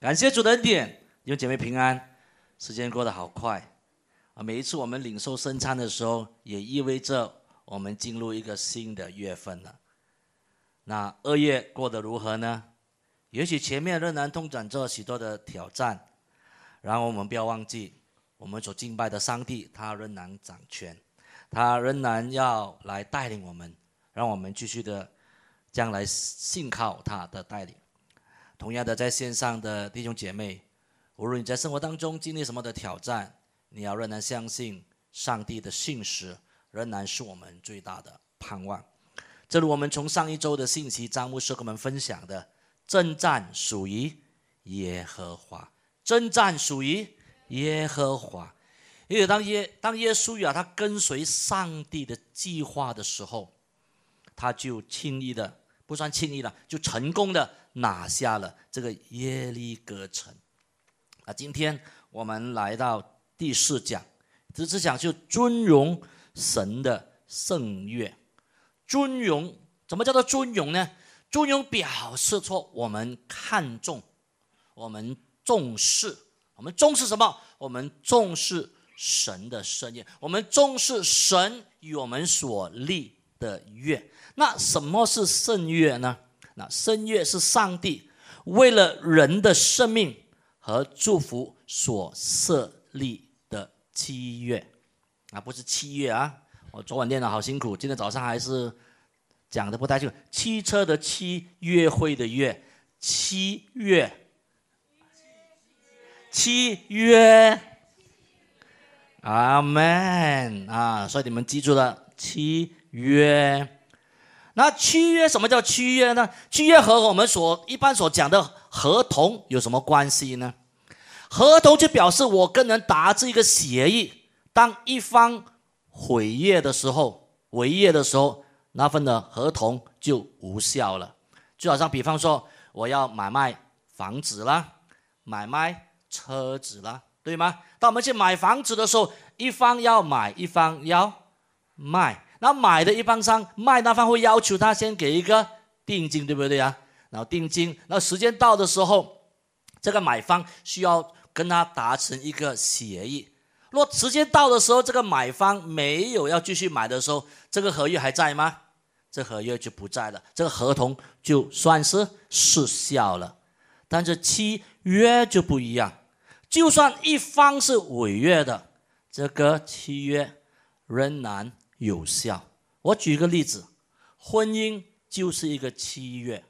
感谢主的恩典，弟兄姐妹平安。时间过得好快啊！每一次我们领受圣餐的时候，也意味着我们进入一个新的月份了。那二月过得如何呢？也许前面仍然通展着许多的挑战，然后我们不要忘记，我们所敬拜的上帝，他仍然掌权，他仍然要来带领我们，让我们继续的将来信靠他的带领。同样的，在线上的弟兄姐妹，无论你在生活当中经历什么的挑战，你要仍然相信上帝的信实，仍然是我们最大的盼望。正如我们从上一周的信息，张牧师跟我们分享的，征战属于耶和华，征战属于耶和华。因为当耶当耶稣啊，他跟随上帝的计划的时候，他就轻易的，不算轻易了，就成功的。拿下了这个耶利哥城。啊，今天我们来到第四讲，第四讲就尊荣神的圣乐。尊荣，怎么叫做尊荣呢？尊荣表示出我们看重，我们重视，我们重视什么？我们重视神的圣乐，我们重视神与我们所立的约。那什么是圣乐呢？那圣约是上帝为了人的生命和祝福所设立的七月，啊，不是七月啊！我昨晚练的好辛苦，今天早上还是讲的不太清楚。汽车的七，约会的约，七月，七月，阿门啊！所以你们记住了，七月。那契约什么叫契约呢？契约和我们所一般所讲的合同有什么关系呢？合同就表示我跟人达这个协议，当一方毁约的时候，违约的时候，那份的合同就无效了。就好像比方说，我要买卖房子啦，买卖车子啦，对吗？当我们去买房子的时候，一方要买，一方要卖。那买的一方商，卖那方会要求他先给一个定金，对不对啊？然后定金，那时间到的时候，这个买方需要跟他达成一个协议。若时间到的时候，这个买方没有要继续买的时候，这个合约还在吗？这合约就不在了，这个合同就算是失效了。但是契约就不一样，就算一方是违约的，这个契约仍然。有效。我举个例子，婚姻就是一个契约，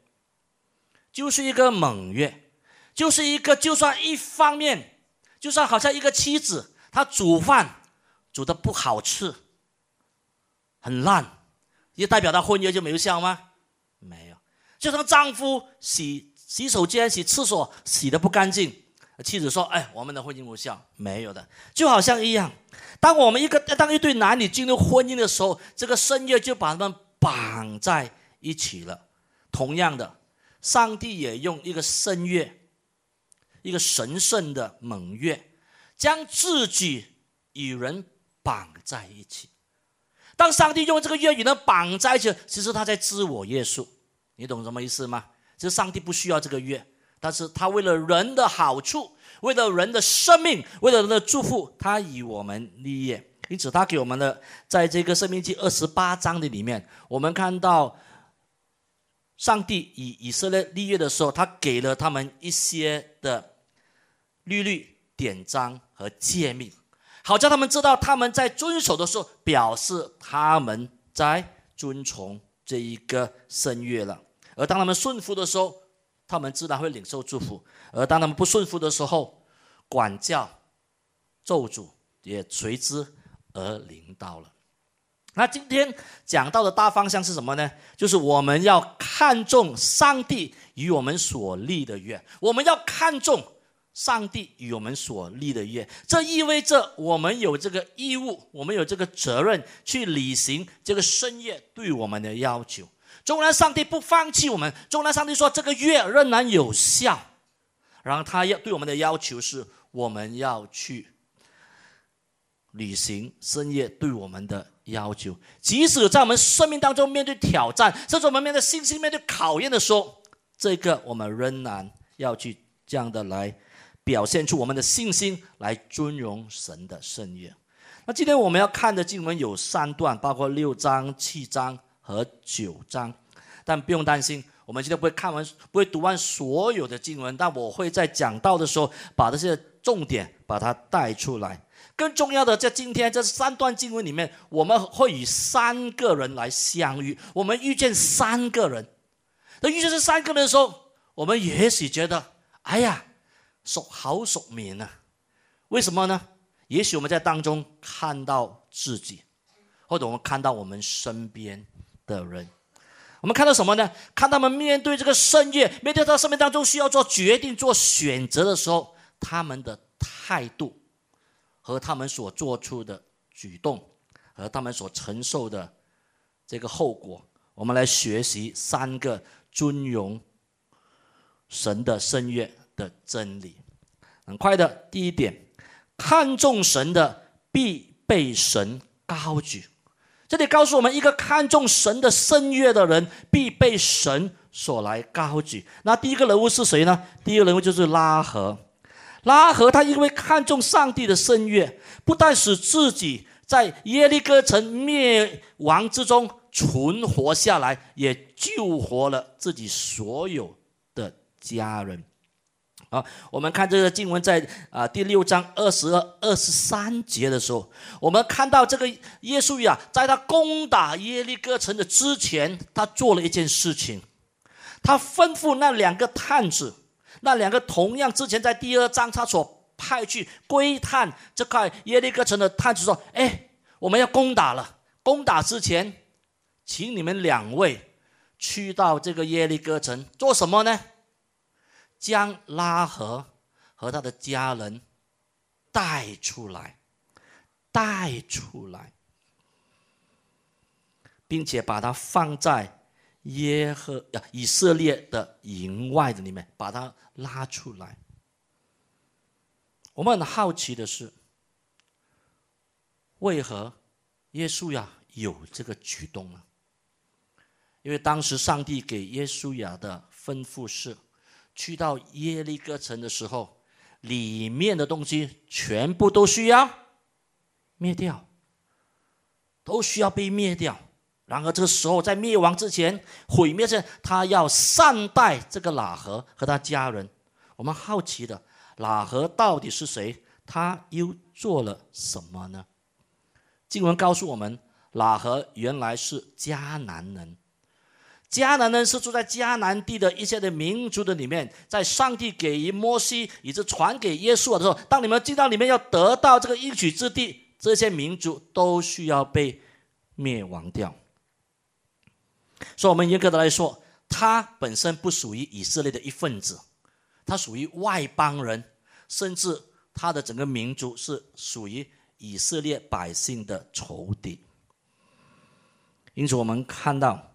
就是一个盟约，就是一个就算一方面，就算好像一个妻子，她煮饭煮的不好吃，很烂，也代表她婚约就没有效吗？没有。就算丈夫洗洗手间、洗厕所洗的不干净。妻子说：“哎，我们的婚姻无效，没有的，就好像一样。当我们一个当一对男女进入婚姻的时候，这个圣约就把他们绑在一起了。同样的，上帝也用一个圣约，一个神圣的盟约，将自己与人绑在一起。当上帝用这个约与人绑在一起，其实他在自我约束。你懂什么意思吗？其实上帝不需要这个约。”但是他为了人的好处，为了人的生命，为了人的祝福，他以我们立业。因此，他给我们的，在这个《生命记》二十八章的里面，我们看到，上帝以以色列立业的时候，他给了他们一些的律律、典章和诫命，好叫他们知道他们在遵守的时候，表示他们在遵从这一个圣约了。而当他们顺服的时候，他们自然会领受祝福，而当他们不顺服的时候，管教、咒诅也随之而临到了。那今天讲到的大方向是什么呢？就是我们要看重上帝与我们所立的约，我们要看重上帝与我们所立的约。这意味着我们有这个义务，我们有这个责任去履行这个深夜对我们的要求。纵然上帝不放弃我们，纵然上帝说这个约仍然有效，然后他要对我们的要求是，我们要去履行深夜对我们的要求。即使在我们生命当中面对挑战，甚至我们面对信心、面对考验的时候，这个我们仍然要去这样的来表现出我们的信心，来尊荣神的圣约。那今天我们要看的经文有三段，包括六章、七章和九章，但不用担心，我们今天不会看完，不会读完所有的经文，但我会在讲到的时候把这些重点把它带出来。更重要的，在今天这三段经文里面，我们会与三个人来相遇，我们遇见三个人。那遇见这三个人的时候，我们也许觉得，哎呀，熟好熟面啊，为什么呢？也许我们在当中看到自己，或者我们看到我们身边的人，我们看到什么呢？看他们面对这个圣业，面对他生命当中需要做决定、做选择的时候，他们的态度和他们所做出的举动，和他们所承受的这个后果，我们来学习三个尊荣神的圣业的真理。很快的，第一点。看重神的必被神高举，这里告诉我们，一个看重神的圣约的人必被神所来高举。那第一个人物是谁呢？第一个人物就是拉合。拉合他因为看重上帝的圣约，不但使自己在耶利哥城灭亡之中存活下来，也救活了自己所有的家人。啊，我们看这个经文在啊第六章二十二、二十三节的时候，我们看到这个耶稣呀，在他攻打耶利哥城的之前，他做了一件事情，他吩咐那两个探子，那两个同样之前在第二章他所派去窥探这块耶利哥城的探子说：“哎，我们要攻打了，攻打之前，请你们两位去到这个耶利哥城做什么呢？”将拉合和他的家人带出来，带出来，并且把他放在耶和以色列的营外的里面，把他拉出来。我们很好奇的是，为何耶稣呀有这个举动呢？因为当时上帝给耶稣亚的吩咐是。去到耶利哥城的时候，里面的东西全部都需要灭掉，都需要被灭掉。然而这个时候，在灭亡之前、毁灭前，他要善待这个喇合和他家人。我们好奇的，喇合到底是谁？他又做了什么呢？经文告诉我们，喇合原来是迦南人。迦南呢是住在迦南地的一些的民族的里面，在上帝给予摩西以及传给耶稣的时候，当你们进到里面要得到这个应许之地，这些民族都需要被灭亡掉。所以，我们严格的来说，他本身不属于以色列的一份子，他属于外邦人，甚至他的整个民族是属于以色列百姓的仇敌。因此，我们看到。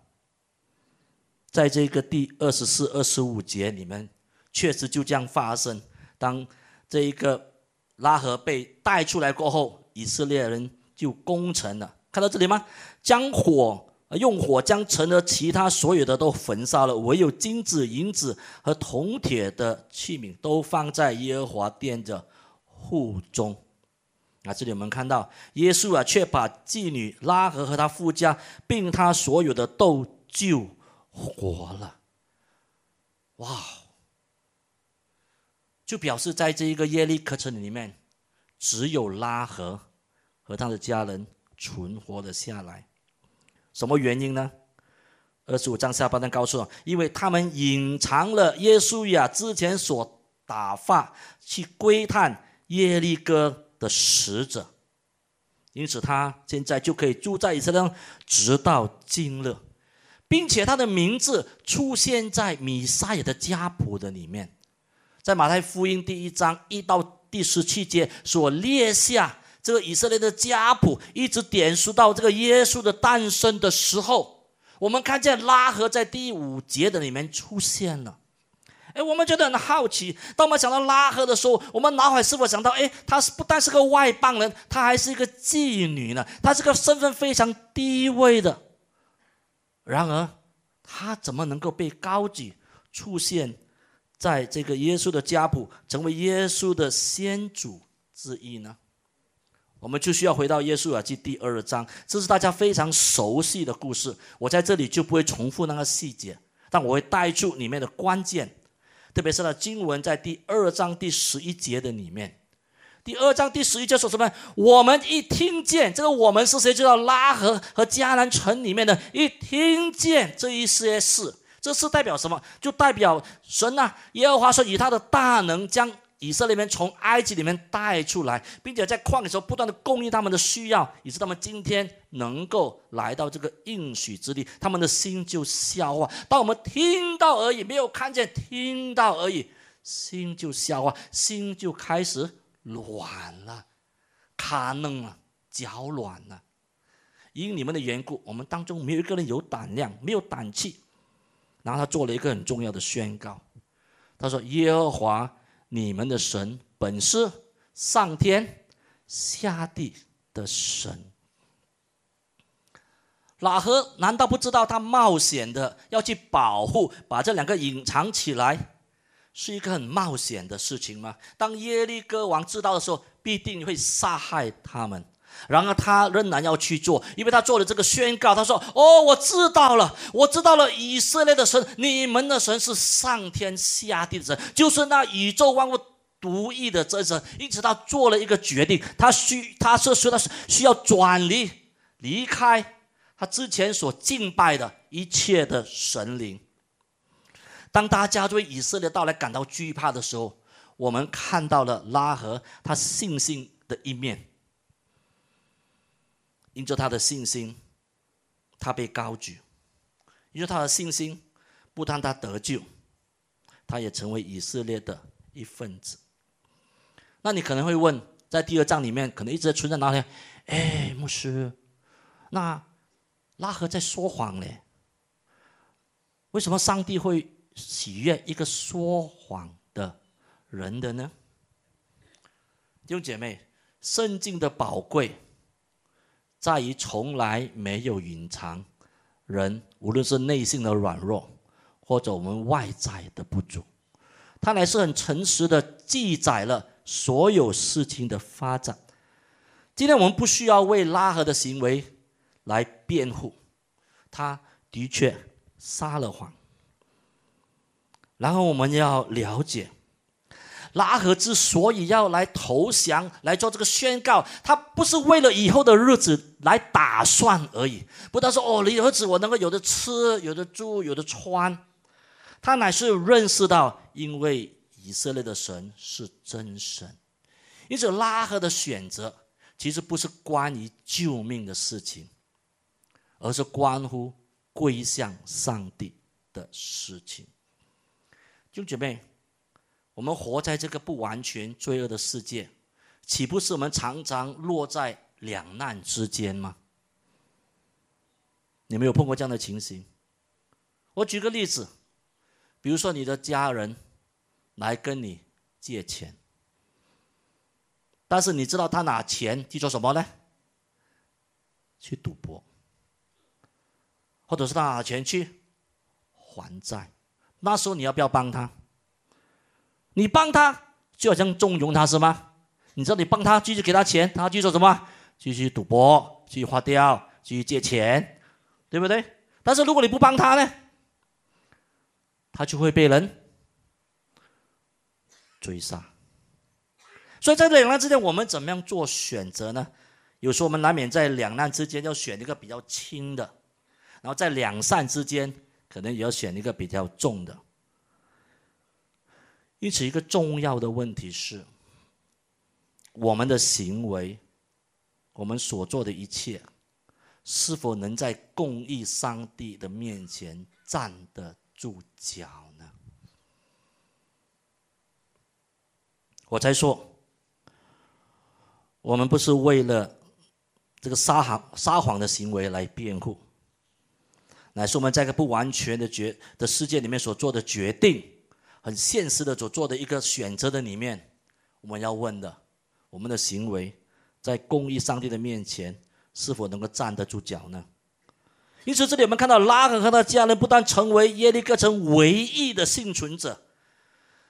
在这个第二十四、二十五节里面，确实就这样发生。当这一个拉合被带出来过后，以色列人就攻城了。看到这里吗？将火用火将城的其他所有的都焚烧了，唯有金子、银子和铜铁的器皿都放在耶和华殿的户中。啊，这里我们看到耶稣啊，却把妓女拉合和他夫家，并他所有的都救。活了，哇！就表示在这一个耶利课程里面，只有拉合和他的家人存活了下来。什么原因呢？二十五章下半段告诉我，因为他们隐藏了耶稣呀之前所打发去窥探耶利哥的使者，因此他现在就可以住在以色列，直到今日。并且他的名字出现在米撒亚的家谱的里面，在马太福音第一章一到第十七节所列下这个以色列的家谱，一直点述到这个耶稣的诞生的时候，我们看见拉合在第五节的里面出现了。哎，我们觉得很好奇，当我们想到拉合的时候，我们脑海是否想到，哎，他是不但是个外邦人，他还是一个妓女呢？他是个身份非常低微的。然而，他怎么能够被高举出现在这个耶稣的家谱成为耶稣的先祖之一呢？我们就需要回到耶稣耳记第二章，这是大家非常熟悉的故事。我在这里就不会重复那个细节，但我会带出里面的关键，特别是呢经文在第二章第十一节的里面。第二章第十一节说什么？我们一听见这个，我们是谁？就要拉合和迦南城里面的一听见这一些事，这是代表什么？就代表神呐，耶和华说以他的大能将。以色列人从埃及里面带出来，并且在旷野时候不断的供应他们的需要，以致他们今天能够来到这个应许之地，他们的心就消化。当我们听到而已，没有看见，听到而已，心就消化，心就开始软了，卡嫩了，脚软了。因你们的缘故，我们当中没有一个人有胆量，没有胆气。然后他做了一个很重要的宣告，他说：“耶和华。”你们的神本是上天下地的神，拉合难道不知道他冒险的要去保护，把这两个隐藏起来，是一个很冒险的事情吗？当耶利哥王知道的时候，必定会杀害他们。然而他仍然要去做，因为他做了这个宣告。他说：“哦，我知道了，我知道了，以色列的神，你们的神是上天下地的神，就是那宇宙万物独一的真神。因此，他做了一个决定，他需，他是说他需要转离，离开他之前所敬拜的一切的神灵。当大家对以色列到来感到惧怕的时候，我们看到了拉合他信心的一面。”因着他的信心，他被高举；因着他的信心，不但他得救，他也成为以色列的一份子。那你可能会问，在第二章里面，可能一直存在哪里？哎，牧师，那拉合在说谎呢？为什么上帝会喜悦一个说谎的人的呢？弟兄姐妹，圣经的宝贵。在于从来没有隐藏人，无论是内心的软弱，或者我们外在的不足，他乃是很诚实的记载了所有事情的发展。今天我们不需要为拉合的行为来辩护，他的确撒了谎。然后我们要了解。拉合之所以要来投降，来做这个宣告，他不是为了以后的日子来打算而已。不，他说：“哦，你儿子我能够有的吃，有的住，有的穿。”他乃是认识到，因为以色列的神是真神，因此拉合的选择其实不是关于救命的事情，而是关乎归向上帝的事情。弟兄姐妹。我们活在这个不完全罪恶的世界，岂不是我们常常落在两难之间吗？你没有碰过这样的情形？我举个例子，比如说你的家人来跟你借钱，但是你知道他拿钱去做什么呢？去赌博，或者是他拿钱去还债，那时候你要不要帮他？你帮他，就好像纵容他是吗？你知道你帮他继续给他钱，他继续做什么？继续赌博，继续花掉，继续借钱，对不对？但是如果你不帮他呢，他就会被人追杀。所以在两难之间，我们怎么样做选择呢？有时候我们难免在两难之间要选一个比较轻的，然后在两善之间，可能也要选一个比较重的。因此，一个重要的问题是：我们的行为，我们所做的一切，是否能在公义上帝的面前站得住脚呢？我才说，我们不是为了这个撒谎、撒谎的行为来辩护，乃是我们在一个不完全的决的世界里面所做的决定。很现实的所做的一个选择的里面，我们要问的，我们的行为在公益上帝的面前是否能够站得住脚呢？因此，这里我们看到拉肯和他家人不但成为耶利哥城唯一的幸存者，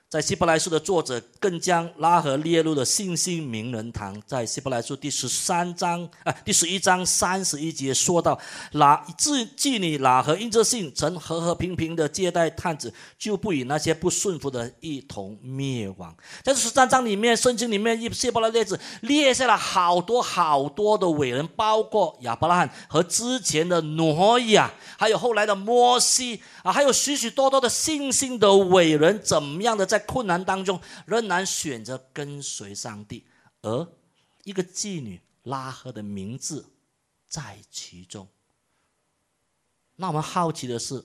在希伯来书的作者更将拉合列入了信心名人堂，在希伯来书第十三章啊第十一章三十一节说到，拉自妓女拉合因着信曾和和平平的接待探子，就不与那些不顺服的一同灭亡。在这十三章里面，圣经里面一希伯来列子列下了好多好多的伟人，包括亚伯拉罕和之前的挪亚，还有后来的摩西啊，还有许许多多的信心的伟人，怎么样的在。在困难当中，仍然选择跟随上帝，而一个妓女拉赫的名字在其中。那我们好奇的是，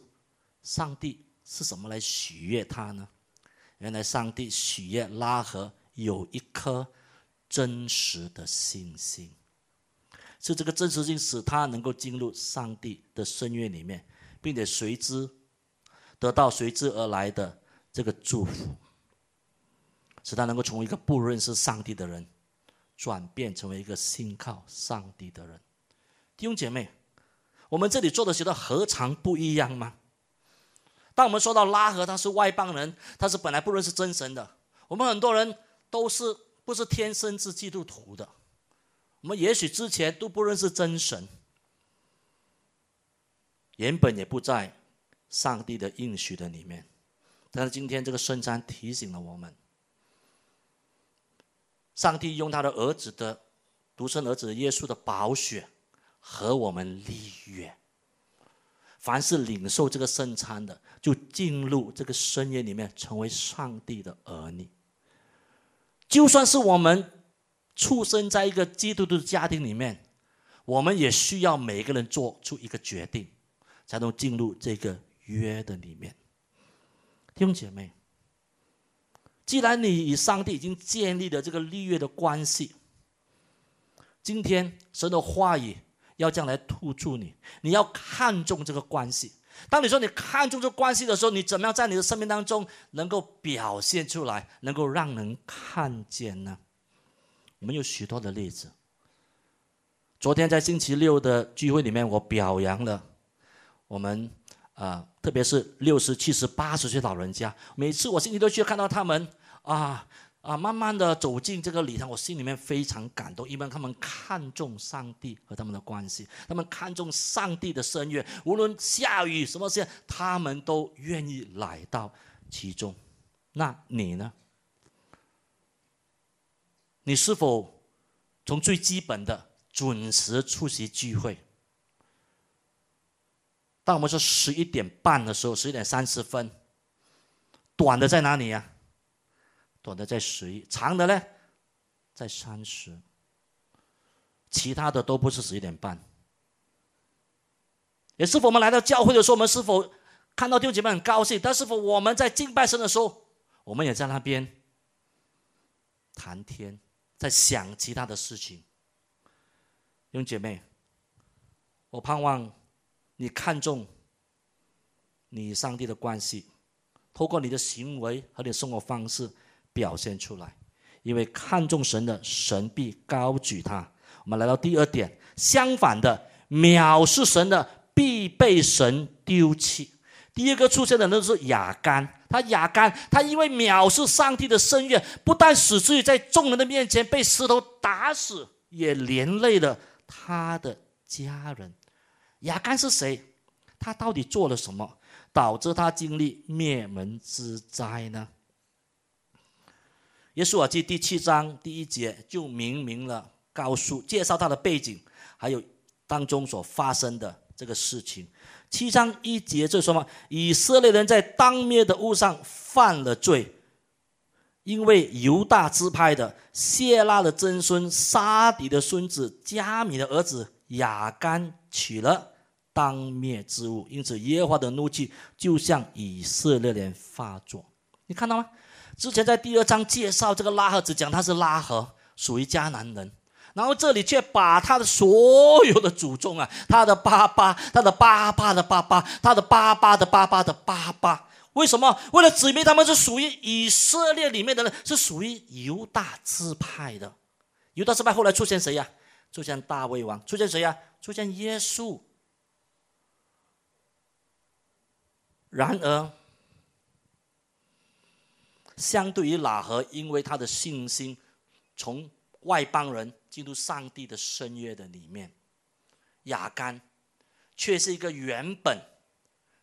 上帝是怎么来取悦他呢？原来上帝取悦拉合有一颗真实的信心，是这个真实性使他能够进入上帝的圣约里面，并且随之得到随之而来的这个祝福。使他能够从一个不认识上帝的人，转变成为一个信靠上帝的人。弟兄姐妹，我们这里做的学的何尝不一样吗？当我们说到拉合他是外邦人，他是本来不认识真神的。我们很多人都是不是天生是基督徒的，我们也许之前都不认识真神，原本也不在上帝的应许的里面。但是今天这个圣餐提醒了我们。上帝用他的儿子的独生儿子耶稣的宝血和我们立约，凡是领受这个圣餐的，就进入这个深渊里面，成为上帝的儿女。就算是我们出生在一个基督徒的家庭里面，我们也需要每个人做出一个决定，才能进入这个约的里面。弟兄姐妹。既然你与上帝已经建立了这个立约的关系，今天神的话语要这样来突出你，你要看重这个关系。当你说你看重这关系的时候，你怎么样在你的生命当中能够表现出来，能够让人看见呢？我们有许多的例子。昨天在星期六的聚会里面，我表扬了我们啊，特别是六十七十八十岁老人家，每次我星期六去看到他们。啊啊！慢慢的走进这个礼堂，我心里面非常感动。因为他们看重上帝和他们的关系，他们看重上帝的圣约，无论下雨什么事，他们都愿意来到其中。那你呢？你是否从最基本的准时出席聚会？当我们说十一点半的时候，十一点三十分，短的在哪里呀？短的在十一，长的呢，在三十。其他的都不是十一点半。也是否我们来到教会的时候，我们是否看到弟兄姐妹很高兴？但是否我们在敬拜神的时候，我们也在那边谈天，在想其他的事情？弟兄姐妹，我盼望你看重你上帝的关系，透过你的行为和你生活方式。表现出来，因为看重神的神必高举他。我们来到第二点，相反的，藐视神的必被神丢弃。第二个出现的那是亚干，他亚干，他因为藐视上帝的圣愿，不但使自己在众人的面前被石头打死，也连累了他的家人。亚干是谁？他到底做了什么，导致他经历灭门之灾呢？耶稣啊，记第七章第一节就明明了告诉介绍他的背景，还有当中所发生的这个事情。七章一节就说嘛，以色列人在当灭的物上犯了罪，因为犹大支派的谢拉的曾孙沙底的孙子加米的儿子亚干娶了当灭之物，因此耶和华的怒气就向以色列人发作。你看到吗？之前在第二章介绍这个拉合，只讲他是拉合，属于迦南人，然后这里却把他的所有的祖宗啊，他的爸爸，他的爸爸的爸爸，他的爸爸的爸爸的爸爸，为什么？为了指明他们是属于以色列里面的人，是属于犹大支派的。犹大支派后来出现谁呀？出现大卫王，出现谁呀？出现耶稣。然而。相对于喇合，因为他的信心从外邦人进入上帝的深约的里面，雅干却是一个原本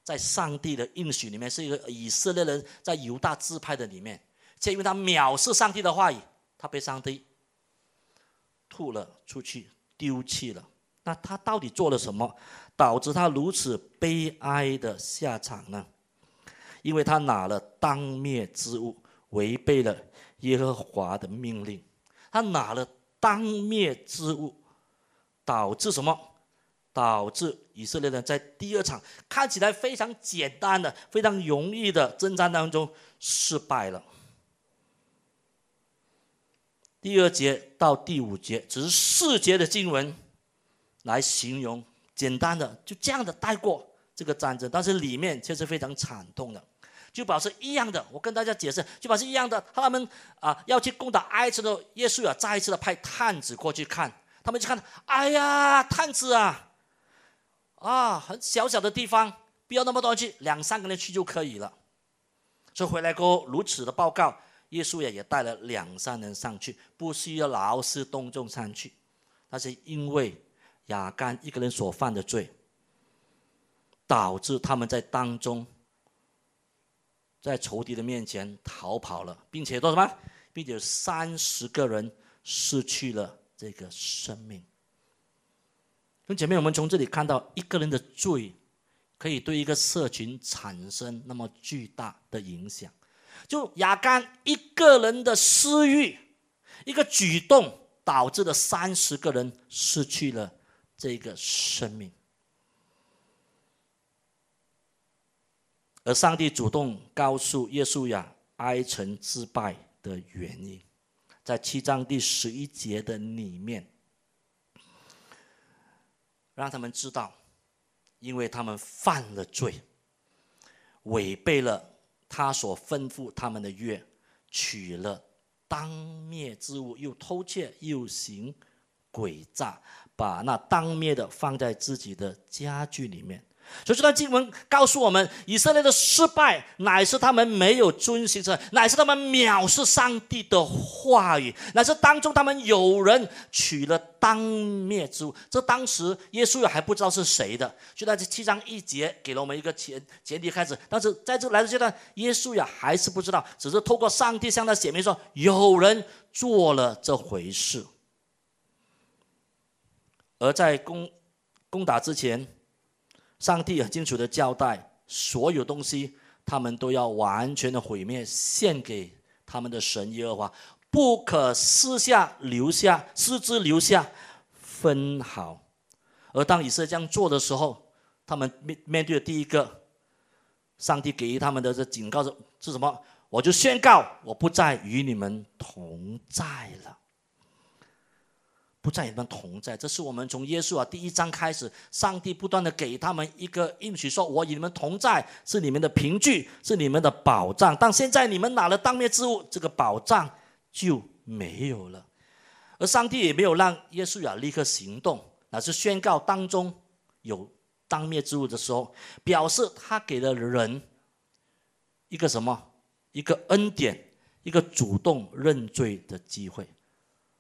在上帝的应许里面是一个以色列人在犹大支派的里面，却因为他藐视上帝的话语，他被上帝吐了出去，丢弃了。那他到底做了什么，导致他如此悲哀的下场呢？因为他拿了当灭之物，违背了耶和华的命令。他拿了当灭之物，导致什么？导致以色列人在第二场看起来非常简单的、非常容易的征战当中失败了。第二节到第五节只是四节的经文来形容，简单的就这样的带过这个战争，但是里面却是非常惨痛的。就表示一样的，我跟大家解释，就表示一样的。他们啊要去攻打埃及的，耶稣啊再一次的派探子过去看，他们去看，哎呀，探子啊，啊，很小小的地方，不要那么多人去，两三个人去就可以了。所以回来过后如此的报告，耶稣也也带了两三人上去，不需要劳师动众上去，那是因为亚干一个人所犯的罪，导致他们在当中。在仇敌的面前逃跑了，并且做什么？并且三十个人失去了这个生命。跟姐妹，我们从这里看到一个人的罪，可以对一个社群产生那么巨大的影响。就亚干一个人的私欲，一个举动，导致了三十个人失去了这个生命。而上帝主动告诉耶稣呀，哀城自败的原因，在七章第十一节的里面，让他们知道，因为他们犯了罪，违背了他所吩咐他们的约，取了当灭之物，又偷窃，又行诡诈，把那当灭的放在自己的家具里面。所以这段经文告诉我们，以色列的失败乃是他们没有遵循着，乃是他们藐视上帝的话语，乃是当中他们有人取了当灭之物。这当时耶稣也还不知道是谁的，就在这七章一节给了我们一个前前提开始。但是在这来的阶段，耶稣呀还是不知道，只是透过上帝向他显明说，有人做了这回事。而在攻攻打之前。上帝很清楚的交代，所有东西他们都要完全的毁灭，献给他们的神耶和华，不可私下留下，私自留下分毫。而当以色列这样做的时候，他们面面对的第一个，上帝给予他们的这警告是是什么？我就宣告，我不再与你们同在了。不在你们同在，这是我们从耶稣啊第一章开始，上帝不断的给他们一个应许，说我与你们同在，是你们的凭据，是你们的保障。但现在你们拿了当灭之物，这个保障就没有了。而上帝也没有让耶稣啊立刻行动，乃是宣告当中有当灭之物的时候，表示他给了人一个什么？一个恩典，一个主动认罪的机会。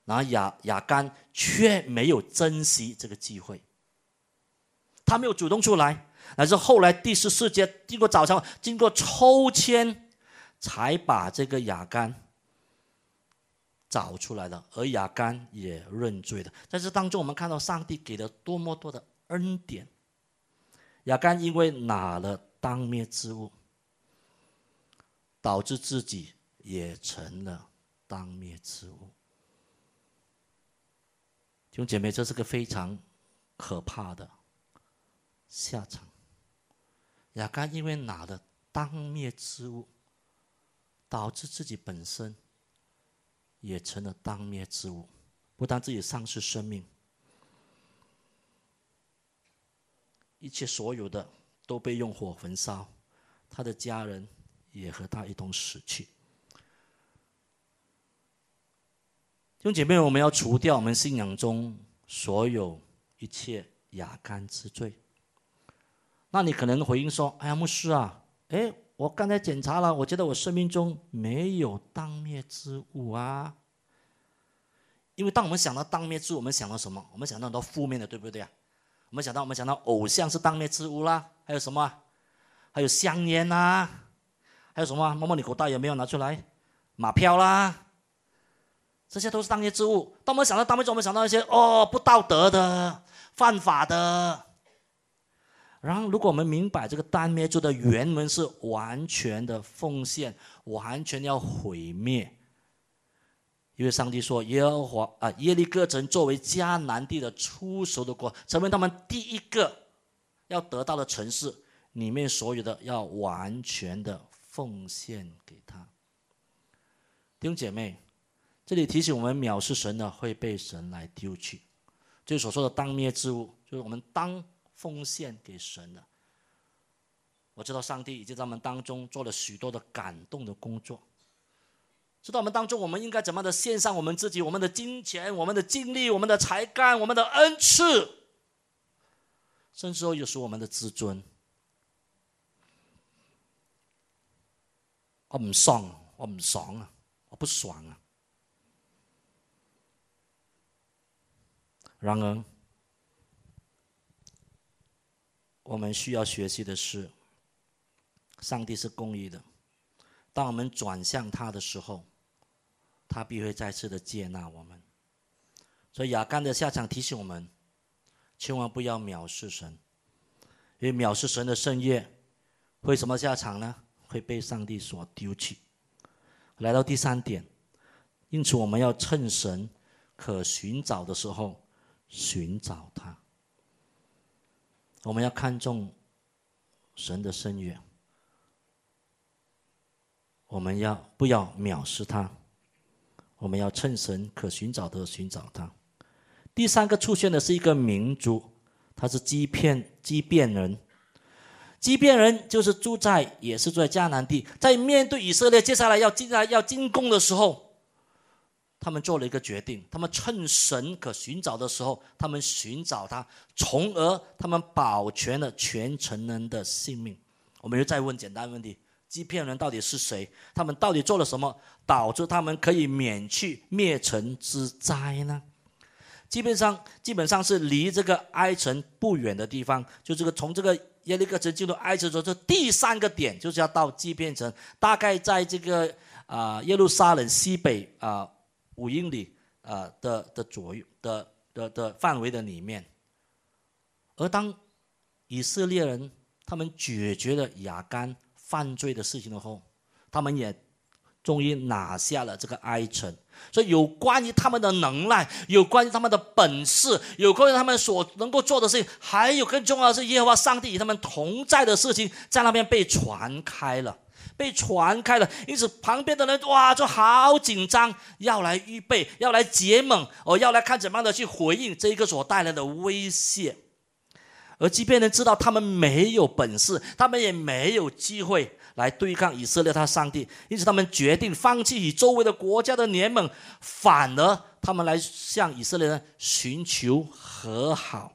然后亚亚干却没有珍惜这个机会，他没有主动出来，乃是后来第十四节经过早上经过抽签，才把这个亚干找出来的，而亚干也认罪的。在这当中，我们看到上帝给了多么多的恩典。亚干因为拿了当灭之物，导致自己也成了当灭之物。兄姐妹，这是个非常可怕的下场。亚干因为拿了当灭之物，导致自己本身也成了当灭之物，不但自己丧失生命，一切所有的都被用火焚烧，他的家人也和他一同死去。兄姐妹，我们要除掉我们信仰中所有一切亚干之罪。那你可能回应说：“哎呀，牧师啊，哎，我刚才检查了，我觉得我生命中没有当灭之物啊。因为当我们想到当灭之物，我们想到什么？我们想到很多负面的，对不对啊？我们想到我们想到偶像是当灭之物啦，还有什么？还有香烟呐，还有什么？摸摸你口袋有没有拿出来？马票啦，这些都是当灭之物。当我们想到当灭之物，我们想到一些哦不道德的、犯法的。然后，如果我们明白这个单灭之的原文是完全的奉献，完全要毁灭。因为上帝说，耶和华啊，耶利哥城作为迦南地的出熟的国，成为他们第一个要得到的城市，里面所有的要完全的奉献给他。弟兄姐妹，这里提醒我们，藐视神的会被神来丢弃。就是所说的当灭之物，就是我们当奉献给神的。我知道上帝已经在我们当中做了许多的感动的工作。知道我们当中，我们应该怎么的献上我们自己、我们的金钱、我们的精力、我们的才干、我们的恩赐，甚至说有时我们的自尊。我唔爽，我唔爽啊，我不爽啊。然而，我们需要学习的是，上帝是公义的。当我们转向他的时候，他必会再次的接纳我们，所以雅干的下场提醒我们，千万不要藐视神，因为藐视神的圣业会什么下场呢？会被上帝所丢弃。来到第三点，因此我们要趁神可寻找的时候寻找他。我们要看重神的深远，我们要不要藐视他？我们要趁神可寻找的寻找他。第三个出现的是一个民族，他是基片基变人。基变人就是住在也是住在迦南地，在面对以色列接下来要进来要进攻的时候，他们做了一个决定：他们趁神可寻找的时候，他们寻找他，从而他们保全了全城人的性命。我们又再问简单问题。欺骗人到底是谁？他们到底做了什么，导致他们可以免去灭城之灾呢？基本上，基本上是离这个埃城不远的地方，就这个从这个耶利哥城进入埃城的这第三个点，就是要到基变城，大概在这个啊耶路撒冷西北啊五英里啊的的左右的的的范围的里面。而当以色列人他们解决了亚干。犯罪的事情的后，他们也终于拿下了这个埃城。所以有关于他们的能耐，有关于他们的本事，有关于他们所能够做的事情，还有更重要的是耶和华上帝与他们同在的事情，在那边被传开了，被传开了。因此旁边的人哇就好紧张，要来预备，要来结盟，哦，要来看怎么样的去回应这一个所带来的威胁。而即便人知道他们没有本事，他们也没有机会来对抗以色列他上帝，因此他们决定放弃与周围的国家的联盟，反而他们来向以色列人寻求和好，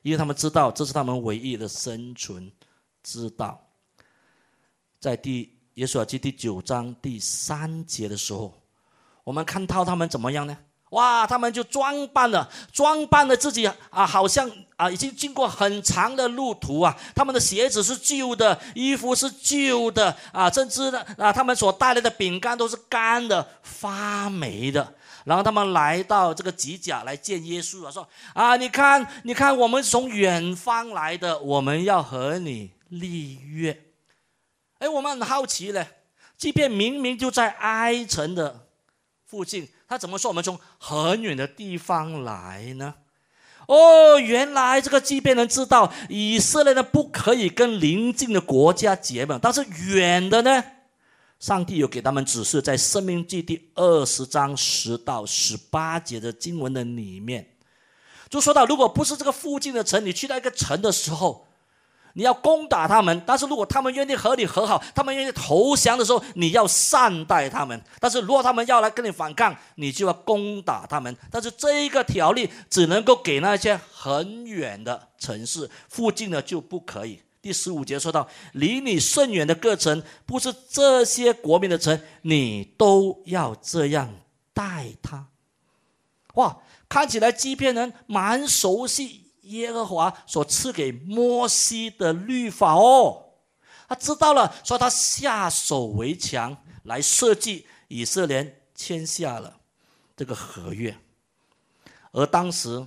因为他们知道这是他们唯一的生存之道。在第耶稣记第九章第三节的时候，我们看到他们怎么样呢？哇！他们就装扮了，装扮了自己啊，好像啊，已经经过很长的路途啊。他们的鞋子是旧的，衣服是旧的啊，甚至呢啊，他们所带来的饼干都是干的、发霉的。然后他们来到这个吉甲来见耶稣啊，说啊，你看，你看，我们从远方来的，我们要和你立约。哎，我们很好奇嘞，即便明明就在埃城的附近。他怎么说我们从很远的地方来呢？哦，原来这个即便能知道以色列呢不可以跟邻近的国家结盟，但是远的呢，上帝有给他们指示，在《生命记》第二十章十到十八节的经文的里面，就说到，如果不是这个附近的城，你去到一个城的时候。你要攻打他们，但是如果他们愿意和你和好，他们愿意投降的时候，你要善待他们；但是如果他们要来跟你反抗，你就要攻打他们。但是这一个条例只能够给那些很远的城市，附近的就不可以。第十五节说到，离你甚远的各城，不是这些国民的城，你都要这样待他。哇，看起来基遍人蛮熟悉耶和华所赐给摩西的律法哦。他知道了，说他下手为强，来设计以色列签下了这个合约。而当时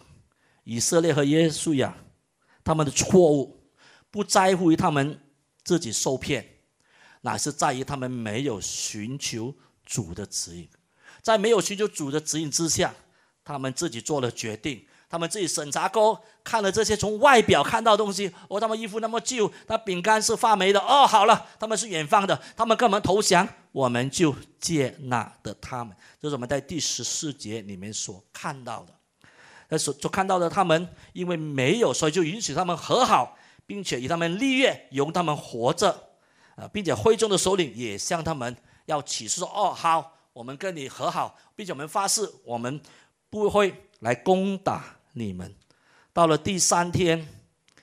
以色列和耶稣呀，他们的错误不在乎于他们自己受骗，乃是在于他们没有寻求主的指引，在没有寻求主的指引之下，他们自己做了决定。他们自己审查过，看了这些从外表看到的东西，哦，他们衣服那么旧，那饼干是发霉的，哦，好了，他们是远方的，他们跟我们投降，我们就接纳的他们。这是我们在第十四节里面所看到的，那所所看到的他们，因为没有，所以就允许他们和好，并且与他们立约，由他们活着，啊，并且会众的首领也向他们要起誓说，哦，好，我们跟你和好，并且我们发誓，我们不会来攻打。你们到了第三天，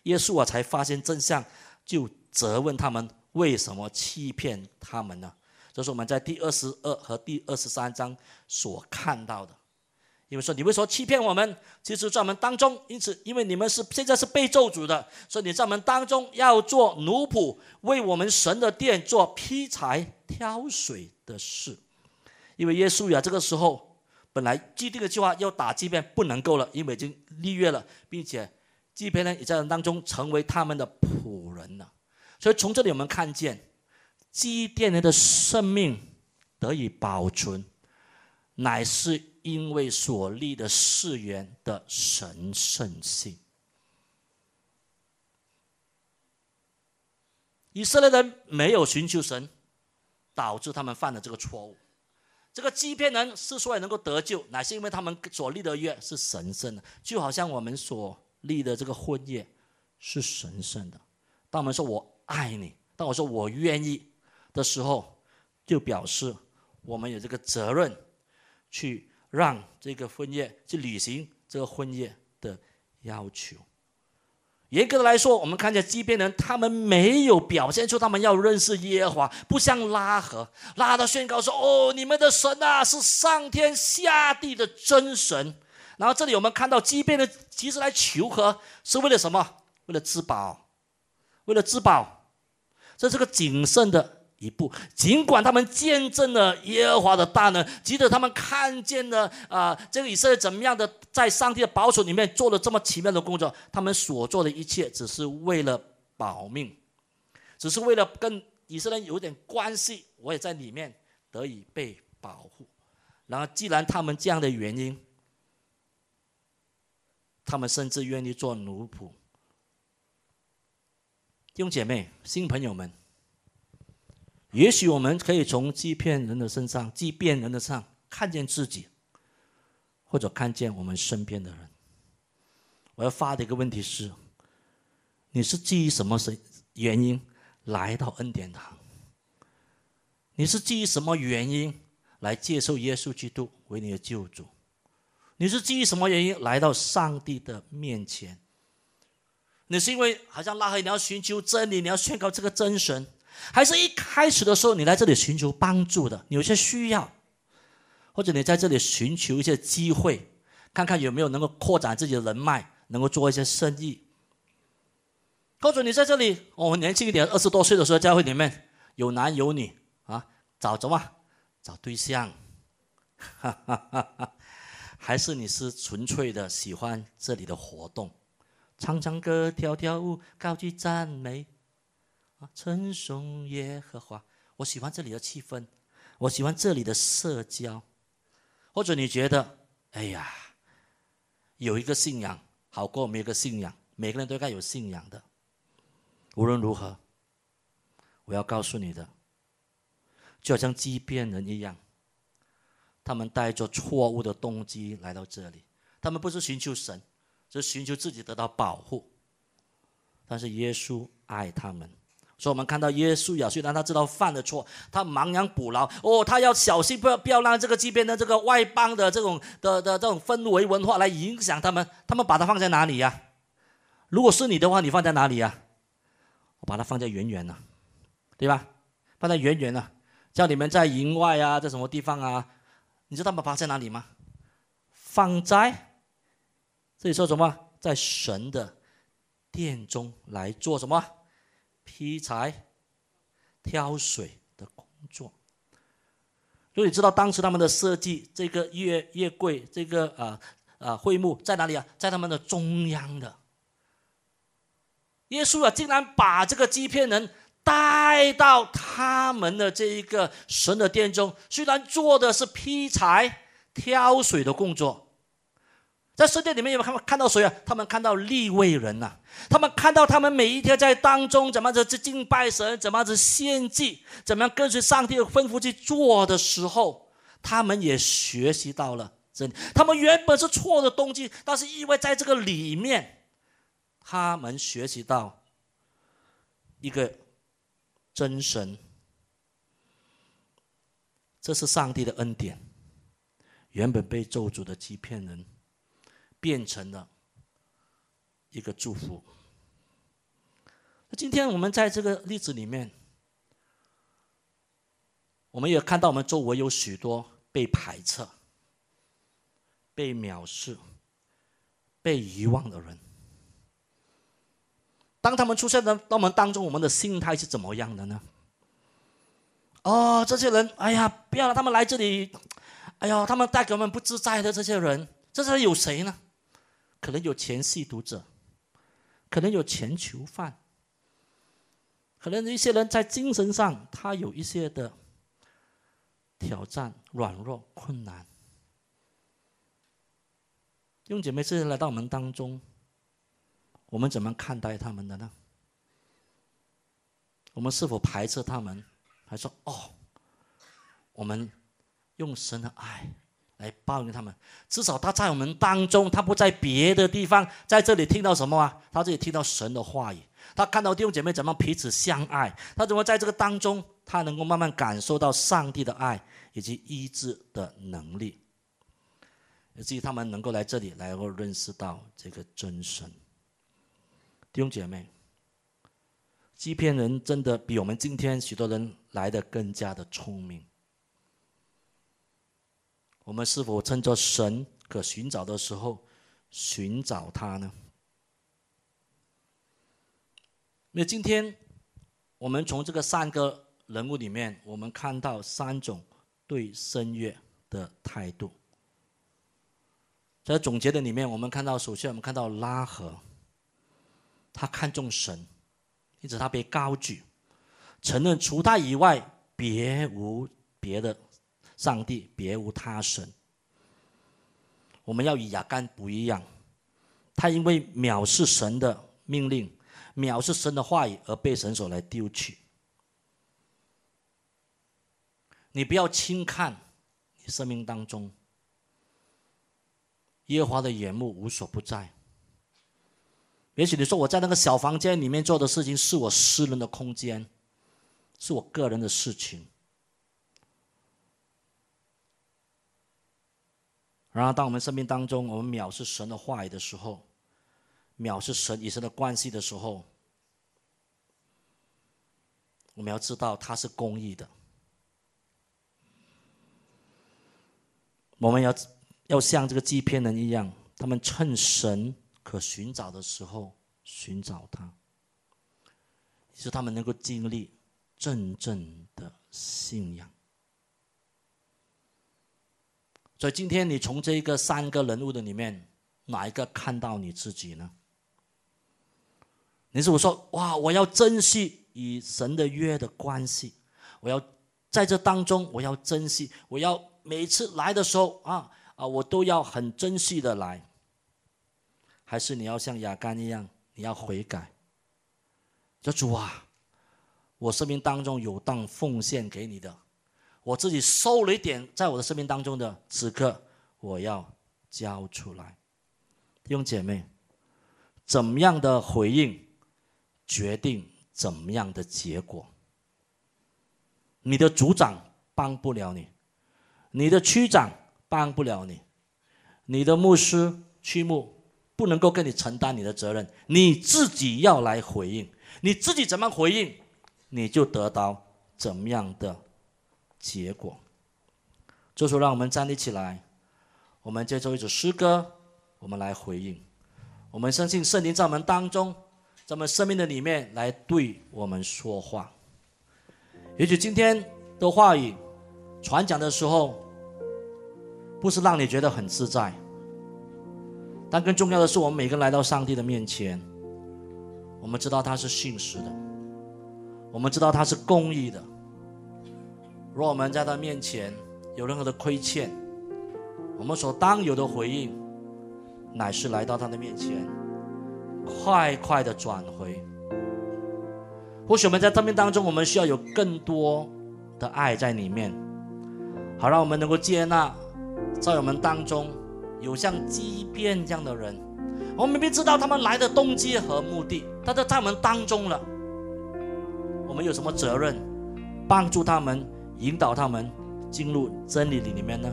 耶稣啊才发现真相，就责问他们为什么欺骗他们呢？这是我们在第二十二和第二十三章所看到的。因为说你为什么欺骗我们？其实在我们当中，因此因为你们是现在是被咒诅的，所以你在我们当中要做奴仆，为我们神的殿做劈柴、挑水的事。因为耶稣呀，这个时候。本来既定的计划要打祭便不能够了，因为已经立约了，并且祭便呢也在当中成为他们的仆人了。所以从这里我们看见，祭奠人的生命得以保存，乃是因为所立的誓言的神圣性。以色列人没有寻求神，导致他们犯了这个错误。这个欺骗人之所以能够得救，乃是因为他们所立的约是神圣的，就好像我们所立的这个婚约是神圣的。当我们说我爱你，当我说我愿意的时候，就表示我们有这个责任，去让这个婚约去履行这个婚约的要求。严格的来说，我们看见基边人，他们没有表现出他们要认识耶和华，不像拉合，拉的宣告说：“哦，你们的神啊，是上天下地的真神。”然后这里我们看到基边人其实来求和，是为了什么？为了自保，为了自保，这是个谨慎的。一步，尽管他们见证了耶和华的大能，即使他们看见了啊，这个以色列怎么样的在上帝的保守里面做了这么奇妙的工作，他们所做的一切只是为了保命，只是为了跟以色列有点关系，我也在里面得以被保护。然后，既然他们这样的原因，他们甚至愿意做奴仆。弟兄姐妹、新朋友们。也许我们可以从欺骗人的身上、欺骗人的上看见自己，或者看见我们身边的人。我要发的一个问题是：你是基于什么原因来到恩典堂？你是基于什么原因来接受耶稣基督为你的救主？你是基于什么原因来到上帝的面前？你是因为好像拉黑，你要寻求真理，你要宣告这个真神？还是一开始的时候，你来这里寻求帮助的，你有些需要，或者你在这里寻求一些机会，看看有没有能够扩展自己的人脉，能够做一些生意。或者你在这里，我们年轻一点，二十多岁的时候，教会里面有男有女啊，找什么？找对象，哈哈哈哈还是你是纯粹的喜欢这里的活动，唱唱歌，跳跳舞，高举赞美。啊，称颂耶和华！我喜欢这里的气氛，我喜欢这里的社交。或者你觉得，哎呀，有一个信仰好过没有个信仰，每个人都该有信仰的。无论如何，我要告诉你的，就好像畸变人一样，他们带着错误的动机来到这里，他们不是寻求神，是寻求自己得到保护。但是耶稣爱他们。所以，我们看到耶稣呀，虽然他知道犯了错，他亡羊补牢哦，他要小心，不要不要让这个这边的这个外邦的这种的的这种氛围文化来影响他们。他们把它放在哪里呀？如果是你的话，你放在哪里呀？我把它放在远远的，对吧？放在远远的，叫你们在营外啊，在什么地方啊？你知道他们？放在哪里吗？放在这里说什么？在神的殿中来做什么？劈柴、挑水的工作。所以你知道当时他们的设计，这个月月桂，这个啊啊会幕在哪里啊？在他们的中央的。耶稣啊，竟然把这个欺骗人带到他们的这一个神的殿中，虽然做的是劈柴、挑水的工作，在圣殿里面有没有看看到谁啊？他们看到立位人呐，他们看到他们每一天在当中怎么子去敬拜神，怎么子献祭，怎么样跟随上帝的吩咐去做的时候，他们也学习到了真理。他们原本是错的动机，但是因为在这个里面。他们学习到一个真神，这是上帝的恩典。原本被咒诅的欺骗人，变成了一个祝福。那今天我们在这个例子里面，我们也看到我们周围有许多被排斥、被藐视、被遗忘的人。当他们出现在我们当中，我们的心态是怎么样的呢？哦，这些人，哎呀，不要让他们来这里，哎呀，他们带给我们不自在的这些人，这些人有谁呢？可能有前吸毒者，可能有前囚犯，可能一些人在精神上他有一些的挑战、软弱、困难。用姐妹这些来到我们当中。我们怎么看待他们的呢？我们是否排斥他们，还说哦，我们用神的爱来包容他们？至少他在我们当中，他不在别的地方，在这里听到什么啊？他这里听到神的话语，他看到弟兄姐妹怎么彼此相爱，他怎么在这个当中，他能够慢慢感受到上帝的爱以及医治的能力，以至于他们能够来这里，来够认识到这个真神。弟兄姐妹，欺骗人真的比我们今天许多人来的更加的聪明。我们是否趁着神可寻找的时候寻找他呢？那今天我们从这个三个人物里面，我们看到三种对声乐的态度。在总结的里面，我们看到，首先我们看到拉合。他看重神，因此他被高举，承认除他以外别无别的上帝，别无他神。我们要与亚干不一样，他因为藐视神的命令，藐视神的话语而被神所来丢弃。你不要轻看你生命当中，耶和华的眼目无所不在。也许你说我在那个小房间里面做的事情是我私人的空间，是我个人的事情。然后，当我们生命当中我们藐视神的话语的时候，藐视神与神的关系的时候，我们要知道他是公义的。我们要要像这个祭片人一样，他们趁神。可寻找的时候，寻找他，使他们能够经历真正的信仰。所以，今天你从这个三个人物的里面，哪一个看到你自己呢？你是我说哇，我要珍惜与神的约的关系，我要在这当中，我要珍惜，我要每次来的时候啊啊，我都要很珍惜的来。还是你要像亚干一样，你要悔改。说主啊，我生命当中有当奉献给你的，我自己收了一点在我的生命当中的，此刻我要交出来。弟兄姐妹，怎么样的回应，决定怎么样的结果。你的组长帮不了你，你的区长帮不了你，你的牧师区牧。不能够跟你承担你的责任，你自己要来回应，你自己怎么回应，你就得到怎么样的结果。这时候，让我们站立起来，我们接受一首诗歌，我们来回应。我们相信圣灵在我们当中，在我们生命的里面来对我们说话。也许今天的话语传讲的时候，不是让你觉得很自在，但更重要的是，我们每个人来到上帝的面前，我们知道他是信实的，我们知道他是公义的。若我们在他面前有任何的亏欠，我们所当有的回应。乃是来到他的面前，快快的转回。或许我们在生命当中，我们需要有更多的爱在里面，好让我们能够接纳在我们当中有像畸变这样的人。我们明明知道他们来的动机和目的，但是在我们当中了，我们有什么责任帮助他们、引导他们进入真理里里面呢？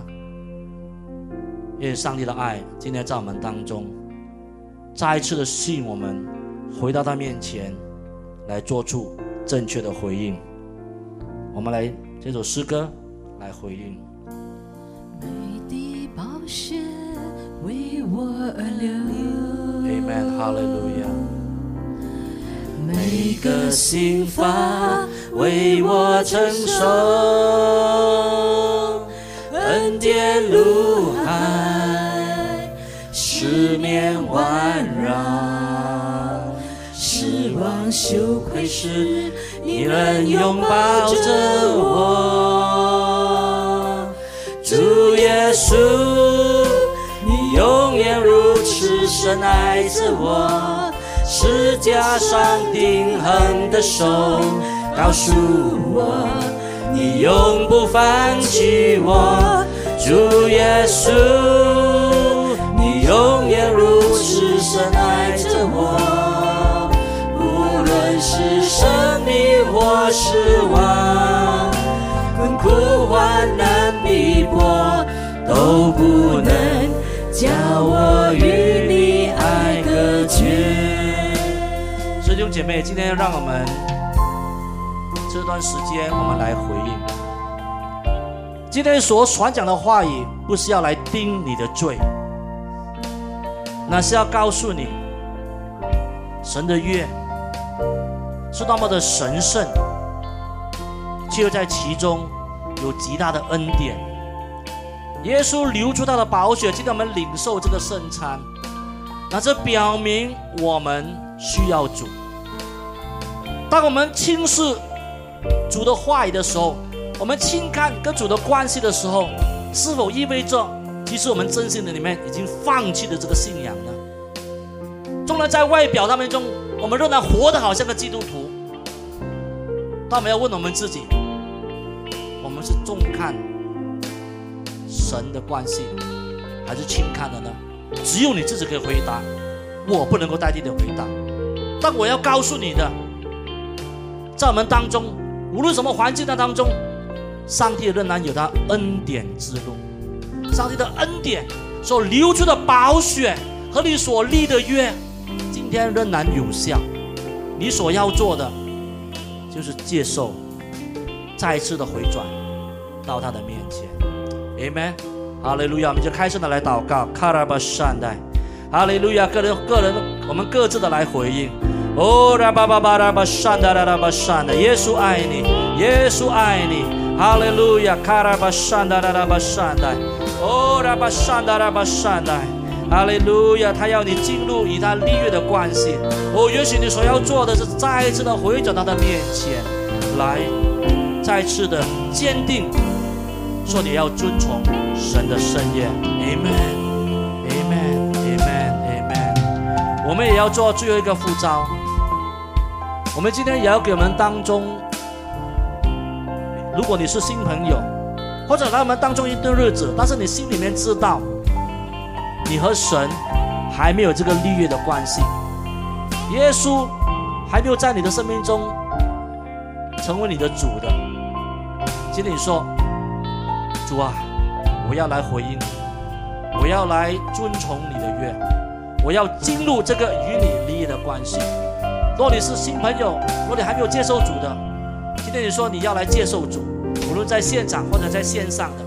愿上帝的爱今天在我们当中，再一次的吸引我们回到他面前，来做出正确的回应。我们来这首诗歌来回应。Amen, Hallelujah。每个心法为我承受。恩典如海，四面环绕，失望羞愧时，你能拥抱着我。主耶稣，你永远如此深爱着我，是加上定恒的手，告诉我。你永不放弃我，主耶稣，你永远如此深爱着我。无论是生命或失望，困苦患难逼迫，都不能姐妹，今天让我们。这段时间，我们来回应。今天所传讲的话语，不是要来定你的罪，那是要告诉你，神的约是多么的神圣，却又在其中有极大的恩典。耶稣流出他的宝血，今天我们领受这个圣餐，那这表明我们需要主。当我们轻视。主的话语的时候，我们轻看跟主的关系的时候，是否意味着，其实我们真心的里面已经放弃了这个信仰呢？纵然在外表当中，我们仍然活得好像个基督徒，但我们要问我们自己：我们是重看神的关系，还是轻看的呢？只有你自己可以回答，我不能够代替你回答。但我要告诉你的，在我们当中。无论什么环境的当中，上帝仍然有他恩典之路。上帝的恩典所流出的宝血和你所立的约，今天仍然有效。你所要做的，就是接受，再次的回转到他的面前。Amen。哈利路亚！我们就开始的来祷告。卡拉巴善待。哈利路亚！个人个人，我们各自的来回应。哦，拉巴巴巴拉巴善的拉巴善的，耶稣爱你，耶稣爱你，哈利路亚，卡拉巴善的拉巴善的，哦，拉巴善的拉巴善的，哈利路亚，他要你进入与他立约的关系。哦，也许你所要做的是再一次的回转到他面前。来，再次的坚定，说你要遵从神的圣言。Amen，Amen，Amen，Amen。我们也要做最后一个副招。我们今天也要给我们当中，如果你是新朋友，或者来我们当中一段日子，但是你心里面知道，你和神还没有这个立约的关系，耶稣还没有在你的生命中成为你的主的，今天你说，主啊，我要来回应你，我要来遵从你的约，我要进入这个与你立约的关系。如果你是新朋友，如果你还没有接受主的，今天你说你要来接受主，无论在现场或者在线上的，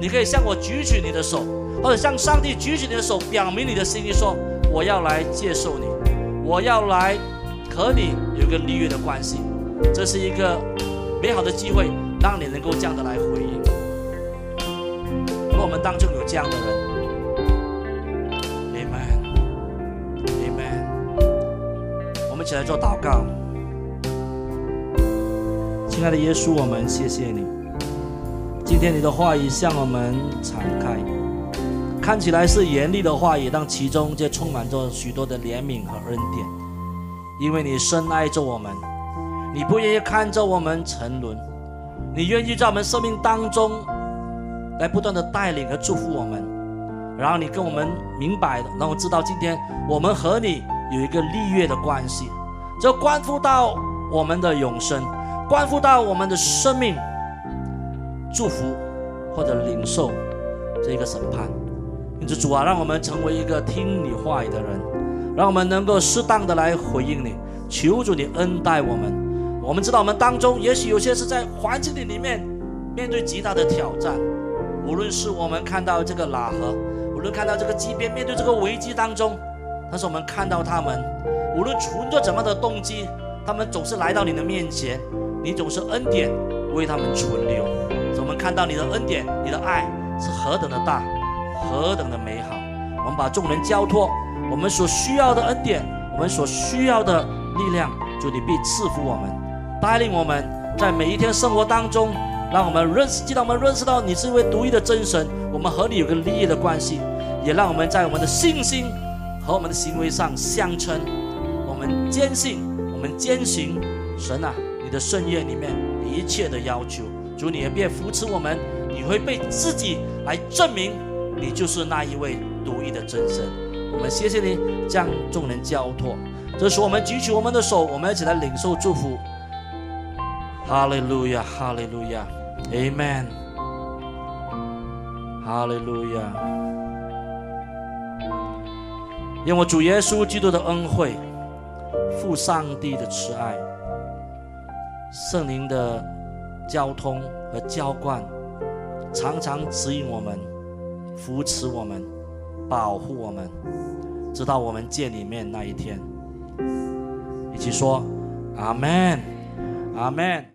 你可以向我举起你的手，或者向上帝举起你的手，表明你的心意，说我要来接受你，我要来和你有个立约的关系。这是一个美好的机会，让你能够这样的来回应。如果我们当中有这样的人。一起来做祷告，亲爱的耶稣，我们谢谢你。今天你的话语向我们敞开，看起来是严厉的话语，但其中却充满着许多的怜悯和恩典。因为你深爱着我们，你不愿意看着我们沉沦，你愿意在我们生命当中来不断的带领和祝福我们。然后你跟我们明白的，让我知道今天我们和你。有一个立约的关系，这关乎到我们的永生，关乎到我们的生命，祝福或者领受这个审判。因此，主啊，让我们成为一个听你话语的人，让我们能够适当的来回应你。求主你恩待我们。我们知道我们当中也许有些是在环境里里面面对极大的挑战，无论是我们看到这个喇合，无论看到这个畸变，面对这个危机当中。但是我们看到他们，无论存着怎么的动机，他们总是来到你的面前，你总是恩典为他们存留。我们看到你的恩典，你的爱是何等的大，何等的美好。我们把众人交托，我们所需要的恩典，我们所需要的力量，主你必赐福我们，带领我们在每一天生活当中，让我们认识，让我们认识到你是一位独一的真神，我们和你有个利益的关系，也让我们在我们的信心。和我们的行为上相称，我们坚信，我们坚信神啊，你的圣业里面一切的要求，主你也别扶持我们，你会被自己来证明，你就是那一位独一的真神。我们谢谢你将众人交托，这时我们举起我们的手，我们一起来领受祝福。哈利路亚，哈利路亚，Amen，哈利路亚。愿我主耶稣基督的恩惠、父上帝的慈爱、圣灵的交通和浇灌，常常指引我们、扶持我们、保护我们，直到我们见里面那一天。一起说：阿门，阿门。